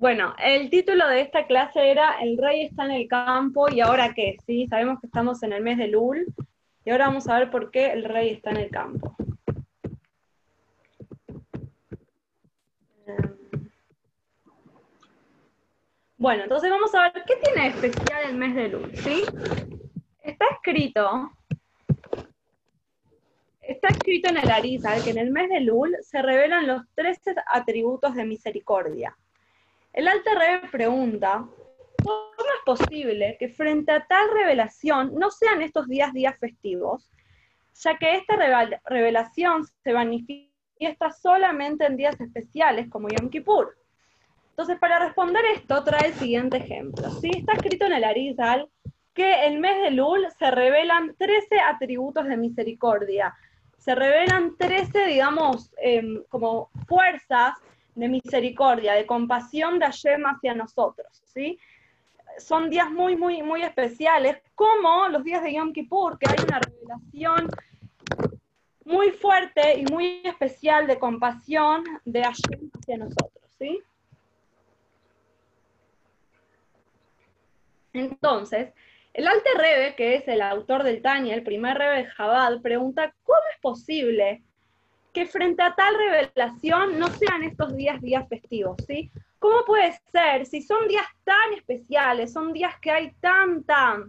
Bueno, el título de esta clase era El rey está en el campo y ahora qué, ¿sí? Sabemos que estamos en el mes de Lul y ahora vamos a ver por qué el rey está en el campo. Bueno, entonces vamos a ver qué tiene especial el mes de Lul, ¿sí? Está escrito, está escrito en el Arizal que en el mes de Lul se revelan los 13 atributos de misericordia. El Alta Rebe pregunta, ¿cómo es posible que frente a tal revelación no sean estos días días festivos, ya que esta revelación se manifiesta solamente en días especiales como Yom Kippur? Entonces, para responder esto, trae el siguiente ejemplo. ¿sí? Está escrito en el Arizal que el mes de Lul se revelan 13 atributos de misericordia. Se revelan 13, digamos, em, como fuerzas de misericordia, de compasión de Hashem hacia nosotros, ¿sí? Son días muy, muy, muy especiales, como los días de Yom Kippur, que hay una revelación muy fuerte y muy especial de compasión de Hashem hacia nosotros, ¿sí? Entonces, el Alte Rebe, que es el autor del Tanya, el primer Rebe de Jabal, pregunta, ¿cómo es posible que frente a tal revelación no sean estos días días festivos, ¿sí? ¿Cómo puede ser si son días tan especiales, son días que hay tanta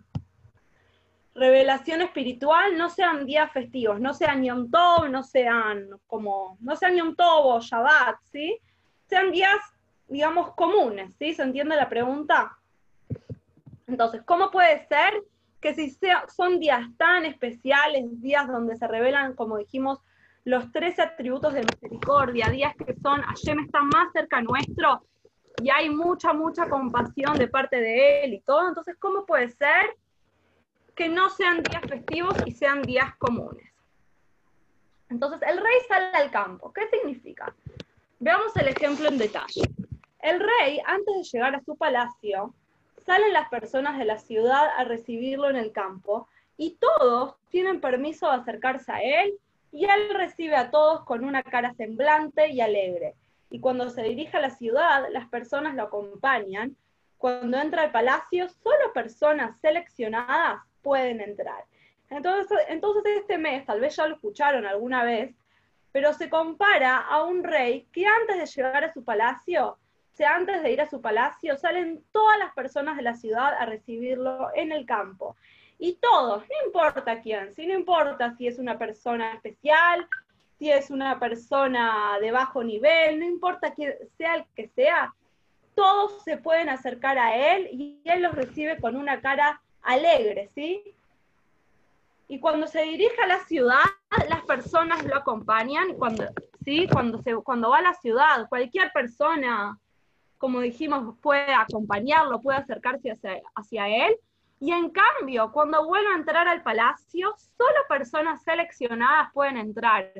revelación espiritual, no sean días festivos, no sean Yom Tov, no sean como, no sean Yom Tov o Shabbat, ¿sí? Sean días, digamos, comunes, ¿sí? ¿Se entiende la pregunta? Entonces, ¿cómo puede ser que si son días tan especiales, días donde se revelan, como dijimos, los tres atributos de misericordia, días que son, Hashem está más cerca nuestro y hay mucha, mucha compasión de parte de Él y todo. Entonces, ¿cómo puede ser que no sean días festivos y sean días comunes? Entonces, el rey sale al campo. ¿Qué significa? Veamos el ejemplo en detalle. El rey, antes de llegar a su palacio, salen las personas de la ciudad a recibirlo en el campo y todos tienen permiso de acercarse a él y él recibe a todos con una cara semblante y alegre. Y cuando se dirige a la ciudad, las personas lo acompañan. Cuando entra al palacio, solo personas seleccionadas pueden entrar. Entonces, entonces este mes, tal vez ya lo escucharon alguna vez, pero se compara a un rey que antes de llegar a su palacio, sea, antes de ir a su palacio, salen todas las personas de la ciudad a recibirlo en el campo. Y todos, no importa quién, si no importa si es una persona especial, si es una persona de bajo nivel, no importa quién sea el que sea, todos se pueden acercar a él y él los recibe con una cara alegre, ¿sí? Y cuando se dirige a la ciudad, las personas lo acompañan, cuando, ¿sí? Cuando, se, cuando va a la ciudad, cualquier persona, como dijimos, puede acompañarlo, puede acercarse hacia, hacia él, y en cambio, cuando vuelve a entrar al palacio, solo personas seleccionadas pueden entrar.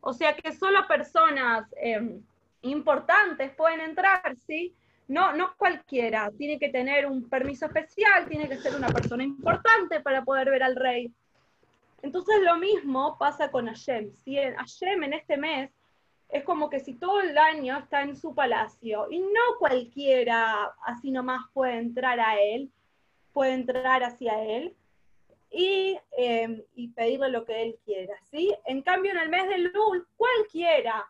O sea que solo personas em, importantes pueden entrar, ¿sí? No, no cualquiera. Tiene que tener un permiso especial, tiene que ser una persona importante para poder ver al rey. Entonces lo mismo pasa con Hashem. ¿sí? Hashem en este mes es como que si todo el año está en su palacio y no cualquiera así nomás puede entrar a él, puede entrar hacia él em, y, pedirle lo que él quiera, ¿sí? En cambio, en el mes de Lul, cualquiera,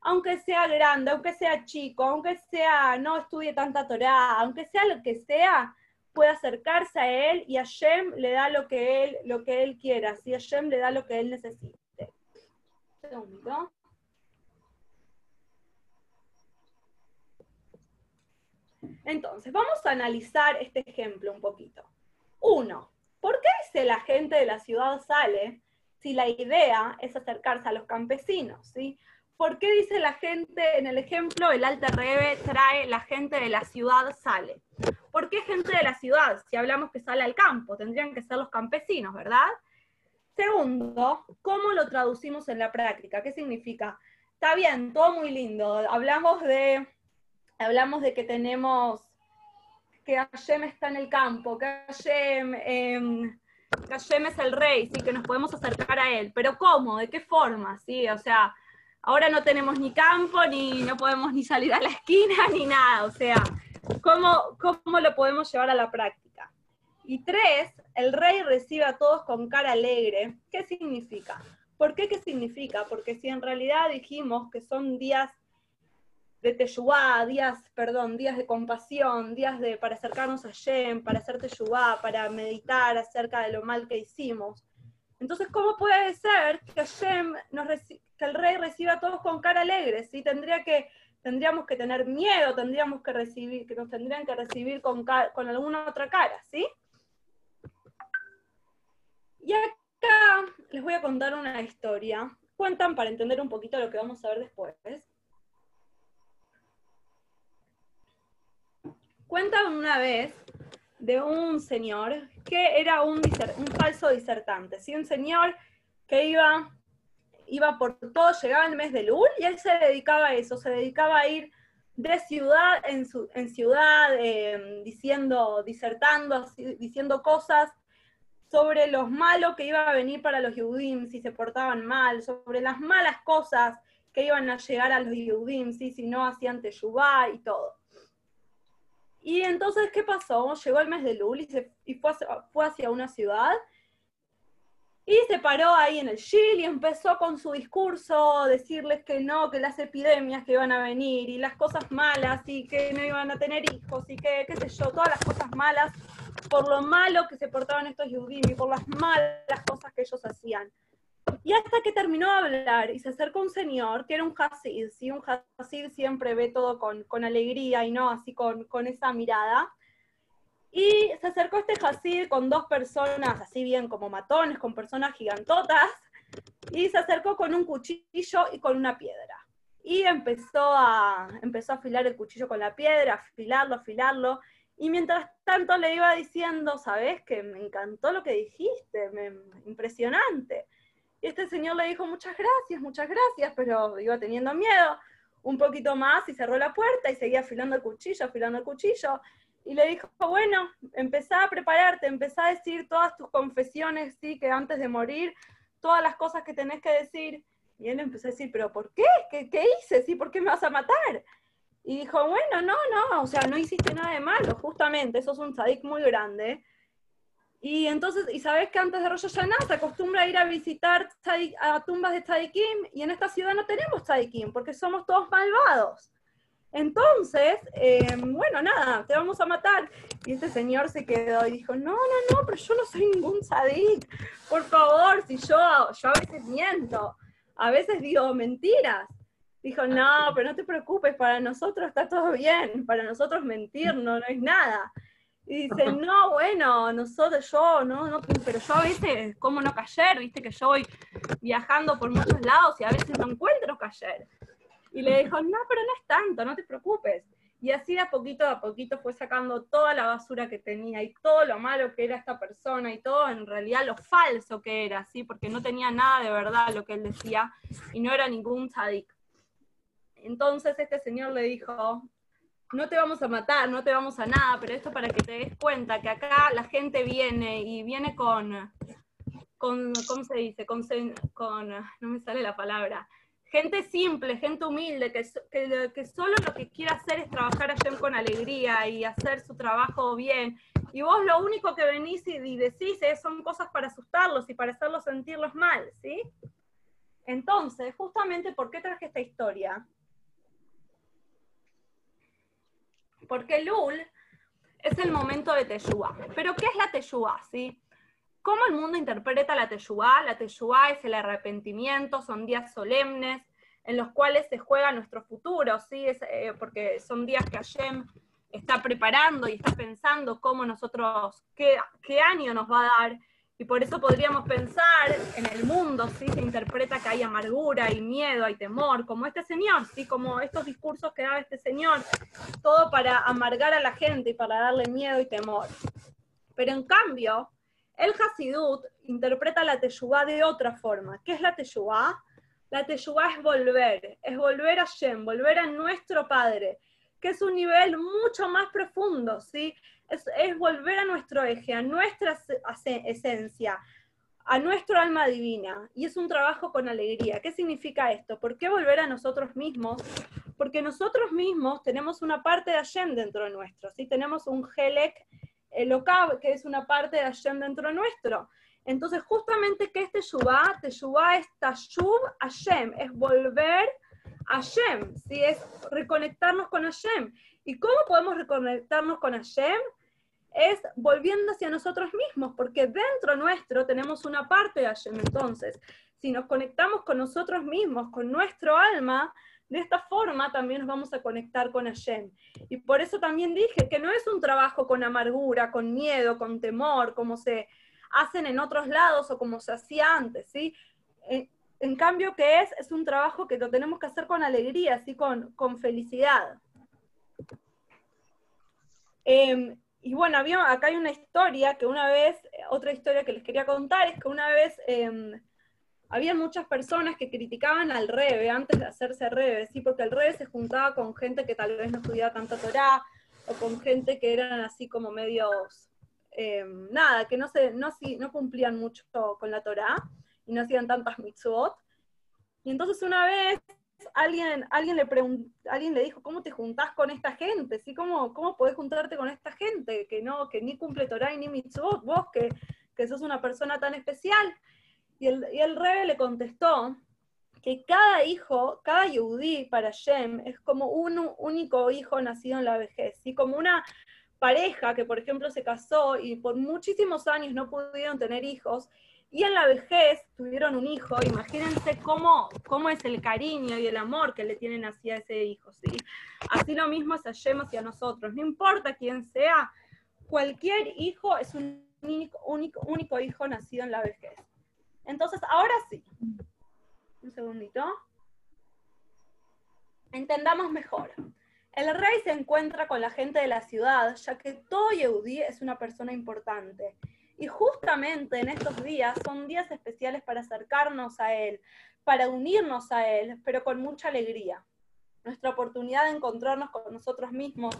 aunque sea grande, aunque sea chico, aunque sea, no estudie tanta Torah, aunque sea lo que sea, puede acercarse a él y Hashem le da lo que él, lo que él quiera, ¿sí? Hashem le da lo que él necesite. Un Entonces, vamos a analizar este ejemplo un poquito. Uno, ¿por qué dice la gente de la ciudad sale si la idea es acercarse a los campesinos? ¿sí? ¿Por qué dice la gente, en el ejemplo, el Alta Rebe trae la gente de la ciudad sale? ¿Por qué gente de la ciudad? Si hablamos que sale al campo, tendrían que ser los campesinos, ¿verdad? Segundo, ¿cómo lo traducimos en la práctica? ¿Qué significa? Está bien, todo muy lindo. Hablamos de hablamos de que tenemos, que Hashem está en el campo, que Hashem, em, es el rey, ¿sí? que nos podemos acercar a él, pero ¿cómo? ¿De qué forma? ¿sí? O sea, ahora no tenemos ni campo, ni no podemos ni salir a la esquina, ni nada. O sea, ¿cómo, cómo lo podemos llevar a la práctica? Y tres, el rey recibe a todos con cara alegre. ¿Qué significa? ¿Por qué qué significa? Porque si en realidad dijimos que son días de Teshuvah, días, perdón, días de compasión, días de, para acercarnos a Shem, para hacer Teshuvah, para meditar acerca de lo mal que hicimos. Entonces, ¿cómo puede ser que, nos que el rey reciba a todos con cara alegre? ¿sí? Tendría que, tendríamos que tener miedo, tendríamos que recibir, que nos tendrían que recibir con, con alguna otra cara, ¿sí? Y acá les voy a contar una historia. Cuentan para entender un poquito lo que vamos a ver después. Cuentan una vez de un señor que era un, falso disertante, ¿sí? un señor que iba, iba por todo, llegaba el mes de Lul y él se dedicaba a eso, se dedicaba a ir de ciudad en, ciudad, em, diciendo, disertando, diciendo cosas sobre los malos que iba a venir para los Yehudim si se portaban mal, sobre las malas cosas que iban a llegar a los Yehudim si no hacían Teshuvah y todo. Y entonces, ¿qué pasó? Llegó el mes de Lul y, se, fue, hacia, fue, hacia, una ciudad y se paró ahí en el Shil y empezó con su discurso, decirles que no, que las epidemias que iban a venir y las cosas malas y que no iban a tener hijos y que, qué sé yo, todas las cosas malas por lo malo que se portaban estos Yudim y por las malas cosas que ellos hacían. Y hasta que terminó de hablar y se acercó un señor que era un Hasid, ¿sí? un Hasid siempre ve todo con, con alegría y no así con, con, esa mirada. Y se acercó este Hasid con dos personas, así bien como matones, con personas gigantotas, y se acercó con un cuchillo y con una piedra. Y empezó a, empezó a afilar el cuchillo con la piedra, afilarlo, afilarlo, y mientras tanto le iba diciendo, ¿sabes? Que me encantó lo que dijiste, me, impresionante. Y este señor le dijo, muchas gracias, muchas gracias, pero iba teniendo miedo un poquito más y cerró la puerta y seguía afilando el cuchillo, afilando el cuchillo. Y le dijo, bueno, empezá a prepararte, empezá a decir todas tus confesiones, sí, que antes de morir, todas las cosas que tenés que decir. Y él empezó a decir, pero ¿por qué? ¿Qué, qué hice? ¿Sí? ¿Por qué me vas a matar? Y dijo, bueno, no, no, o sea, no hiciste nada de malo, justamente, eso es un tzadik muy grande. Y entonces, y sabes que antes de Rosh Hashanah se acostumbra a ir a visitar a tumbas de tzadikim, y en esta ciudad no tenemos tzadikim, porque somos todos malvados. Entonces, em, bueno, nada, te vamos a matar. Y este señor se quedó y dijo, no, no, no, pero yo no soy ningún tzadik. Por favor, si yo, yo a veces miento, a veces digo mentiras. Dijo, no, pero no te preocupes, para nosotros está todo bien, para nosotros mentir no, no es nada. Y dice, no, bueno, nosotros, yo, no, no, pero yo a veces, como no cayer, viste que yo voy viajando por muchos lados y a veces no encuentro cayer. Y le dijo, no, pero no es tanto, no te preocupes. Y así de a poquito a poquito fue sacando toda la basura que tenía y todo lo malo que era esta persona y todo en realidad lo falso que era, ¿sí? Porque no tenía nada de verdad lo que él decía y no era ningún tzadik. Entonces este señor le dijo, no te vamos a matar, no te vamos a nada, pero esto para que te des cuenta que acá la gente viene y viene con, con ¿cómo se dice? Con, con, no me sale la palabra, gente simple, gente humilde, que, solo lo que quiere hacer es trabajar allá con alegría y hacer su trabajo bien. Y vos lo único que venís y, decís es, son cosas para asustarlos y para hacerlos sentirlos mal, ¿sí? Entonces, justamente, ¿por qué traje esta historia? Porque Lul es el momento de Teshuvah. Pero ¿qué es la Teshuvah? ¿sí? ¿Cómo el mundo interpreta la Teshuvah? La Teshuvah es el arrepentimiento, son días solemnes en los cuales se juega nuestro futuro, ¿sí? Eh, porque son días que Hashem está preparando y está pensando cómo nosotros, qué, qué año nos va a dar y por eso podríamos pensar en el mundo, ¿sí? Se interpreta que hay amargura, hay miedo, hay temor, como este señor, ¿sí? Como estos discursos que daba este señor, todo para amargar a la gente y para darle miedo y temor. Pero en cambio, el Hasidut interpreta la Teshuvah de otra forma. ¿Qué es la Teshuvah? La Teshuvah es volver, es volver a Shem, volver a nuestro Padre, que es un nivel mucho más profundo, ¿sí? es, volver a nuestro eje, a nuestra esencia, a nuestro alma divina y es un trabajo con alegría. ¿Qué significa esto? ¿Por qué volver a nosotros mismos? Porque nosotros mismos tenemos una parte de Hashem dentro de nuestro, ¿sí? Tenemos un Helek Elokab, que es una parte de Hashem dentro de nuestro. Entonces, justamente, que este Teshuvah? Teshuvah es Tashub Hashem, es volver Hashem, ¿sí? Es reconectarnos con Hashem. ¿Y cómo podemos reconectarnos con Hashem? es volviendo hacia nosotros mismos, porque dentro nuestro tenemos una parte de Hashem. Entonces, si nos conectamos con nosotros mismos, con nuestro alma, de esta forma también nos vamos a conectar con Hashem. Y por eso también dije que no es un trabajo con amargura, con miedo, con temor, como se hacen en otros lados o como se hacía antes, ¿sí? En, cambio, ¿qué es? Es un trabajo que lo tenemos que hacer con alegría, ¿sí? Con, con felicidad. Eh, y bueno, había, acá hay una historia que una vez, otra historia que les quería contar, es que una vez eh, muchas personas que criticaban al Rebe antes de hacerse Rebe, ¿sí? porque el Rebe se juntaba con gente que tal vez no estudiaba tanta Torah, o con gente que eran así como medios, em, nada, que no, se, no, no cumplían mucho con la Torah y no hacían tantas mitzvot. Y entonces una vez alguien, alguien, le alguien le dijo, ¿cómo te juntás con esta gente? ¿Sí? ¿Cómo, ¿Cómo podés juntarte con esta gente que no, que ni cumple Torah y ni mitzvot, vos que, que sos una persona tan especial? Y el, y rebe le contestó que cada hijo, cada yudí para Shem es como un único hijo nacido en la vejez, ¿sí? como una pareja que, por ejemplo, se casó y por muchísimos años no pudieron tener hijos, y en la vejez tuvieron un hijo, imagínense cómo, cómo es el cariño y el amor que le tienen hacia ese hijo, ¿sí? Así lo mismo se Hashem hacia nosotros, no importa quién sea, cualquier hijo es un único, único, único hijo nacido en la vejez. Entonces, ahora sí, un segundito, entendamos mejor. El rey se encuentra con la gente de la ciudad, ya que todo Yehudi es una persona importante y justamente en estos días son días especiales para acercarnos a Él, para unirnos a Él, pero con mucha alegría. Nuestra oportunidad de encontrarnos con nosotros mismos,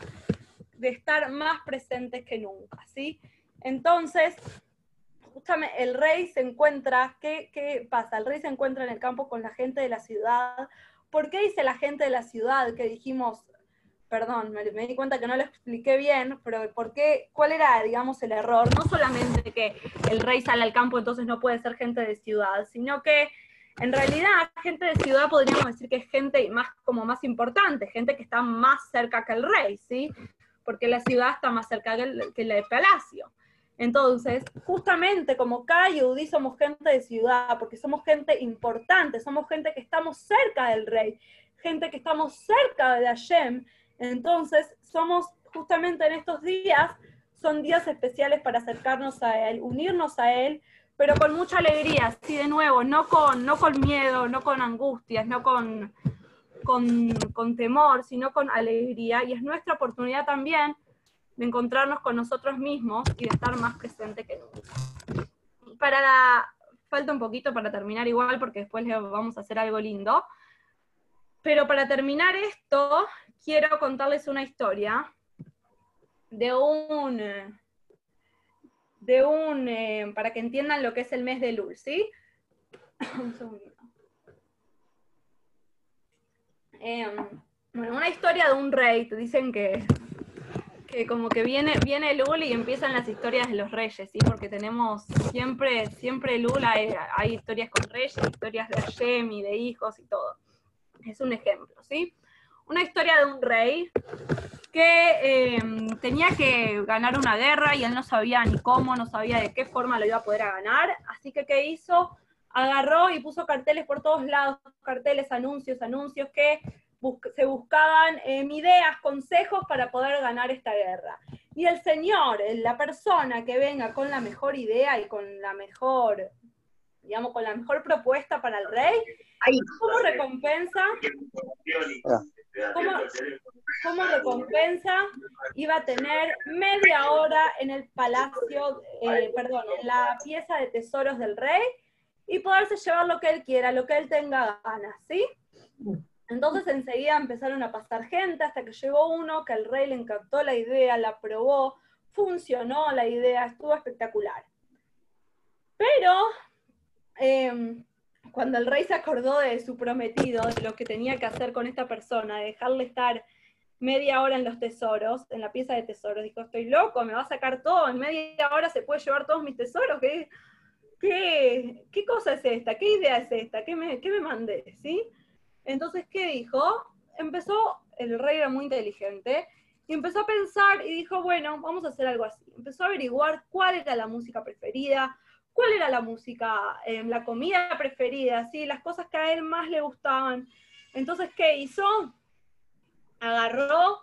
de estar más presentes que nunca, ¿sí? Entonces, justamente el rey se encuentra, ¿qué, ¿qué pasa? El rey se encuentra en el campo con la gente de la ciudad. ¿Por qué dice la gente de la ciudad que dijimos perdón, me, di cuenta que no lo expliqué bien, pero ¿por qué, ¿cuál era, digamos, el error? No solamente que el rey sale al campo, entonces no puede ser gente de ciudad, sino que en realidad gente de ciudad podríamos decir que es gente más, como más importante, gente que está más cerca que el rey, ¿sí? Porque la ciudad está más cerca que el, palacio. Entonces, justamente como cada yudí gente de ciudad, porque somos gente importante, somos gente que estamos cerca del rey, gente que estamos cerca de Hashem, entonces, somos justamente en estos días, son días especiales para acercarnos a Él, unirnos a Él, pero con mucha alegría, sí, de nuevo, no con, no con miedo, no con angustias, no con, con, temor, sino con alegría. Y es nuestra oportunidad también de encontrarnos con nosotros mismos y de estar más presente que nunca. Para falta un poquito para terminar igual, porque después le vamos a hacer algo lindo. Pero para terminar esto, quiero contarles una historia de un, de un, eh, para que entiendan lo que es el mes de Lul, ¿sí? Em, bueno, una historia de un rey, te dicen que, que como que viene, viene Lul y empiezan las historias de los reyes, ¿sí? Porque tenemos siempre, siempre Lul hay, hay historias con reyes, historias de Hashem de hijos y todo. Es un ejemplo, ¿sí? Una historia de un rey que em, tenía que ganar una guerra y él no sabía ni cómo, no sabía de qué forma lo iba a poder ganar. Así que, ¿qué hizo? Agarró y puso carteles por todos lados, carteles, anuncios, anuncios que se buscaban em, ideas, consejos para poder ganar esta guerra. Y el Señor, la persona que venga con la mejor idea y con la mejor, digamos, con la mejor propuesta para el rey, como recompensa, como, recompensa iba a tener media hora en el palacio, eh, perdón, en la pieza de tesoros del rey y poderse llevar lo que él quiera, lo que él tenga ganas, ¿sí? Entonces enseguida empezaron a pasar gente hasta que llegó uno que al rey le encantó la idea, la probó, funcionó la idea, estuvo espectacular. Pero em, cuando el rey se acordó de su prometido, de lo que tenía que hacer con esta persona, de dejarle estar media hora en los tesoros, en la pieza de tesoros, dijo, estoy loco, me va a sacar todo, en media hora se puede llevar todos mis tesoros, ¿qué, qué, qué cosa es esta? ¿Qué idea es esta? ¿Qué me, qué me mandé? ¿Sí? Entonces, ¿qué dijo? Empezó, el rey era muy inteligente, y empezó a pensar y dijo, bueno, vamos a hacer algo así. Empezó a averiguar cuál era la música preferida, cuál era la música, eh, la comida preferida, ¿sí? las cosas que a él más le gustaban. Entonces, ¿qué hizo? Agarró,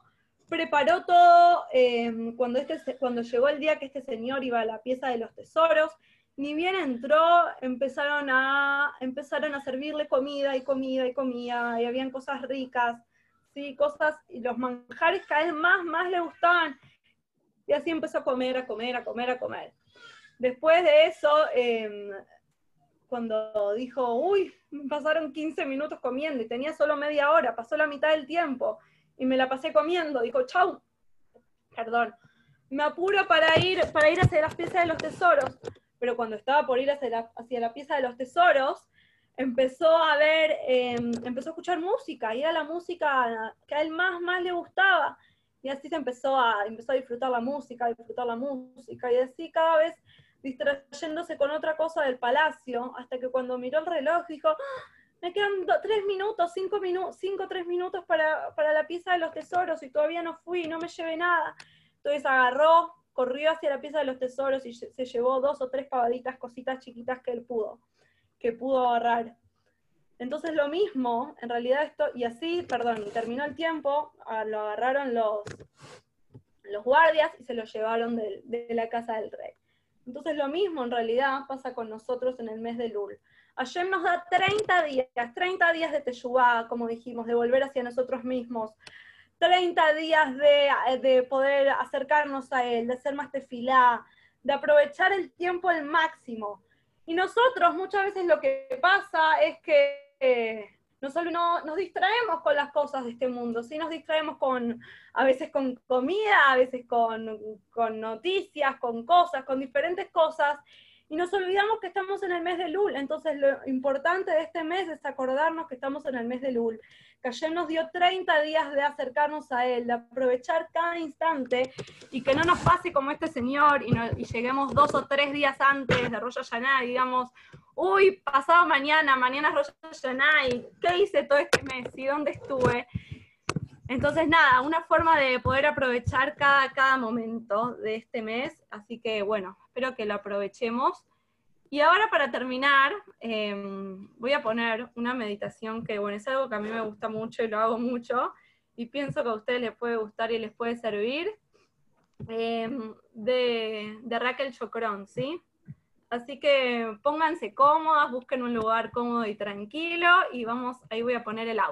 preparó todo, eh, cuando, este, cuando llegó el día que este señor iba a la pieza de los tesoros, ni bien entró, empezaron a, empezaron a servirle comida y comida y comida, y habían cosas ricas, ¿sí? cosas, y los manjares cada vez más, más le gustaban. Y así empezó a comer, a comer, a comer, a comer. Después de eso, em, cuando dijo, uy, pasaron 15 minutos comiendo y tenía solo media hora, pasó la mitad del tiempo y me la pasé comiendo, dijo, chau, perdón, me apuro para ir, para ir hacia las piezas de los tesoros. Pero cuando estaba por ir hacia la, hacia la pieza de los tesoros, empezó a ver, em, empezó a escuchar música, y era la música que a él más, más le gustaba. Y así se empezó a, empezó a disfrutar la música, a disfrutar la música, y así cada vez distrayéndose con otra cosa del palacio, hasta que cuando miró el reloj dijo, ¡Ah! me quedan tres minutos, cinco minutos, cinco, tres minutos para, para la pieza de los tesoros y todavía no fui, no me llevé nada. Entonces agarró, corrió hacia la pieza de los tesoros y se llevó dos o tres pavaditas, cositas chiquitas que él pudo que pudo agarrar. Entonces lo mismo, en realidad esto, y así, perdón, terminó el tiempo, lo agarraron los, los guardias y se lo llevaron de, la casa del rey. Entonces lo mismo en realidad pasa con nosotros en el mes de Lul. Hashem nos da 30 días, 30 días de Teshuvah, como dijimos, de volver hacia nosotros mismos, 30 días de, de, poder acercarnos a Él, de ser más tefilá, de aprovechar el tiempo al máximo. Y nosotros muchas veces lo que pasa es que eh, nosotros no, nos distraemos con las cosas de este mundo, ¿sí? Nos distraemos con, a veces con comida, a veces con, con noticias, con cosas, con diferentes cosas, y nos olvidamos que estamos en el mes de Lul. Entonces, lo importante de este mes es acordarnos que estamos en el mes de Lul. Que ayer nos dio 30 días de acercarnos a Él, de aprovechar cada instante y que no nos pase como este señor y, lleguemos dos o tres días antes de Rosh Hashanah y digamos, uy, pasado mañana, mañana es Rosh Hashanah, ¿y qué hice todo este mes? ¿Y dónde estuve? Entonces, nada, una forma de poder aprovechar cada, cada momento de este mes, así que bueno, espero que lo aprovechemos. Y ahora para terminar, em, voy a poner una meditación que, bueno, es algo que a mí me gusta mucho y lo hago mucho, y pienso que a ustedes les puede gustar y les puede servir, em, de, Raquel Chocrón, ¿sí? Así que pónganse cómodas, busquen un lugar cómodo y tranquilo, y vamos, ahí voy a poner el audio.